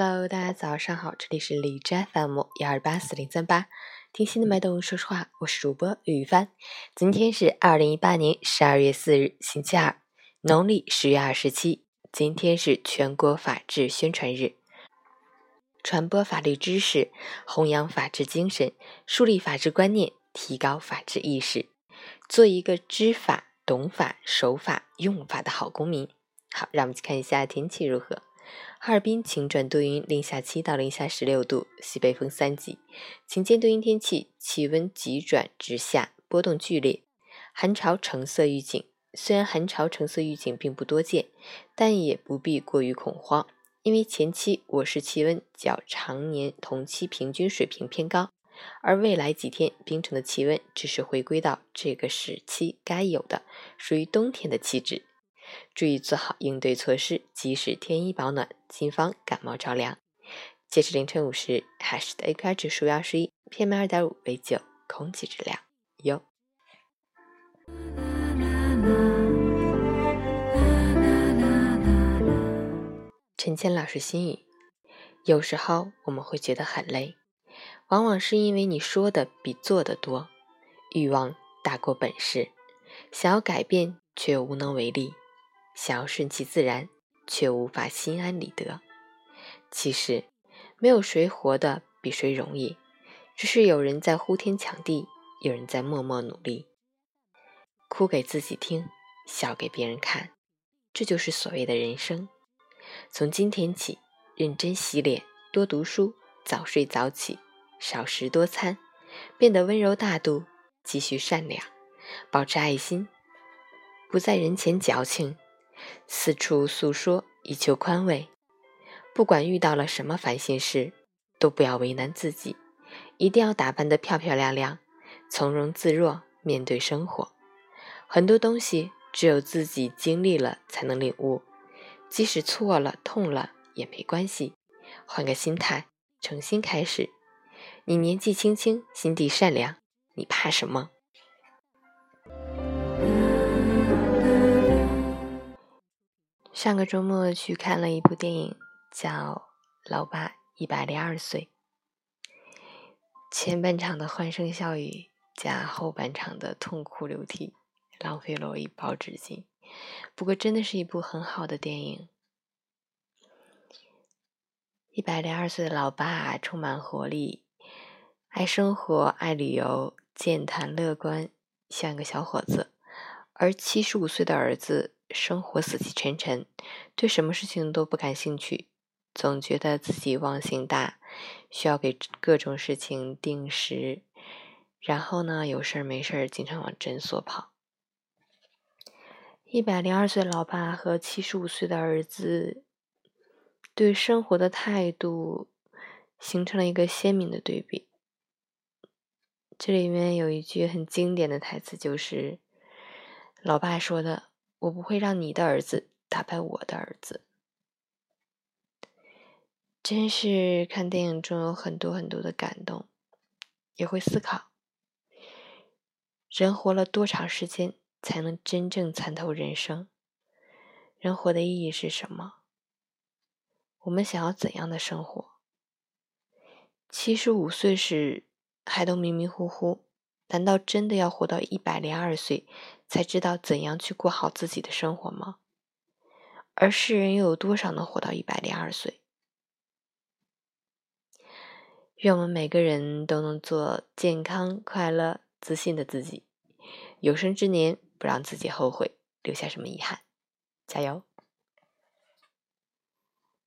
Hello，大家早上好，这里是李斋 FM 幺二八四零三八，听心的脉动，说实话，我是主播雨帆。今天是二零一八年十二月四日，星期二，农历十月二十七。今天是全国法制宣传日，传播法律知识，弘扬法治精神，树立法治观念，提高法治意识，做一个知法、懂法、守法、用法的好公民。好，让我们去看一下天气如何。哈尔滨晴转多云，零下七到零下十六度，西北风三级，晴间多云天气，气温急转直下，波动剧烈。寒潮橙色预警，虽然寒潮橙色预警并不多见，但也不必过于恐慌，因为前期我市气温较常年同期平均水平偏高，而未来几天冰城的气温只是回归到这个时期该有的，属于冬天的气质。注意做好应对措施，及时添衣保暖，谨防感冒着凉。截至凌晨五时，海市的 AQI 指数幺十一，PM 二点五为九，空气质量优。陈谦老师心语：有时候我们会觉得很累，往往是因为你说的比做的多，欲望大过本事，想要改变却又无能为力。想要顺其自然，却无法心安理得。其实，没有谁活得比谁容易，只是有人在呼天抢地，有人在默默努力。哭给自己听，笑给别人看，这就是所谓的人生。从今天起，认真洗脸，多读书，早睡早起，少食多餐，变得温柔大度，继续善良，保持爱心，不在人前矫情。四处诉说，以求宽慰。不管遇到了什么烦心事，都不要为难自己，一定要打扮得漂漂亮亮，从容自若面对生活。很多东西只有自己经历了才能领悟，即使错了、痛了也没关系，换个心态，重新开始。你年纪轻轻，心地善良，你怕什么？上个周末去看了一部电影，叫《老爸一百零二岁》。前半场的欢声笑语加后半场的痛哭流涕，浪费了我一包纸巾。不过，真的是一部很好的电影。一百零二岁的老爸充满活力，爱生活，爱旅游，健谈乐观，像个小伙子。而七十五岁的儿子。生活死气沉沉，对什么事情都不感兴趣，总觉得自己忘性大，需要给各种事情定时，然后呢，有事儿没事儿经常往诊所跑。一百零二岁老爸和七十五岁的儿子对生活的态度形成了一个鲜明的对比。这里面有一句很经典的台词，就是老爸说的。我不会让你的儿子打败我的儿子。真是看电影中有很多很多的感动，也会思考：人活了多长时间才能真正参透人生？人活的意义是什么？我们想要怎样的生活？七十五岁时还都迷迷糊糊。难道真的要活到一百零二岁才知道怎样去过好自己的生活吗？而世人又有多少能活到一百零二岁？愿我们每个人都能做健康、快乐、自信的自己，有生之年不让自己后悔，留下什么遗憾。加油！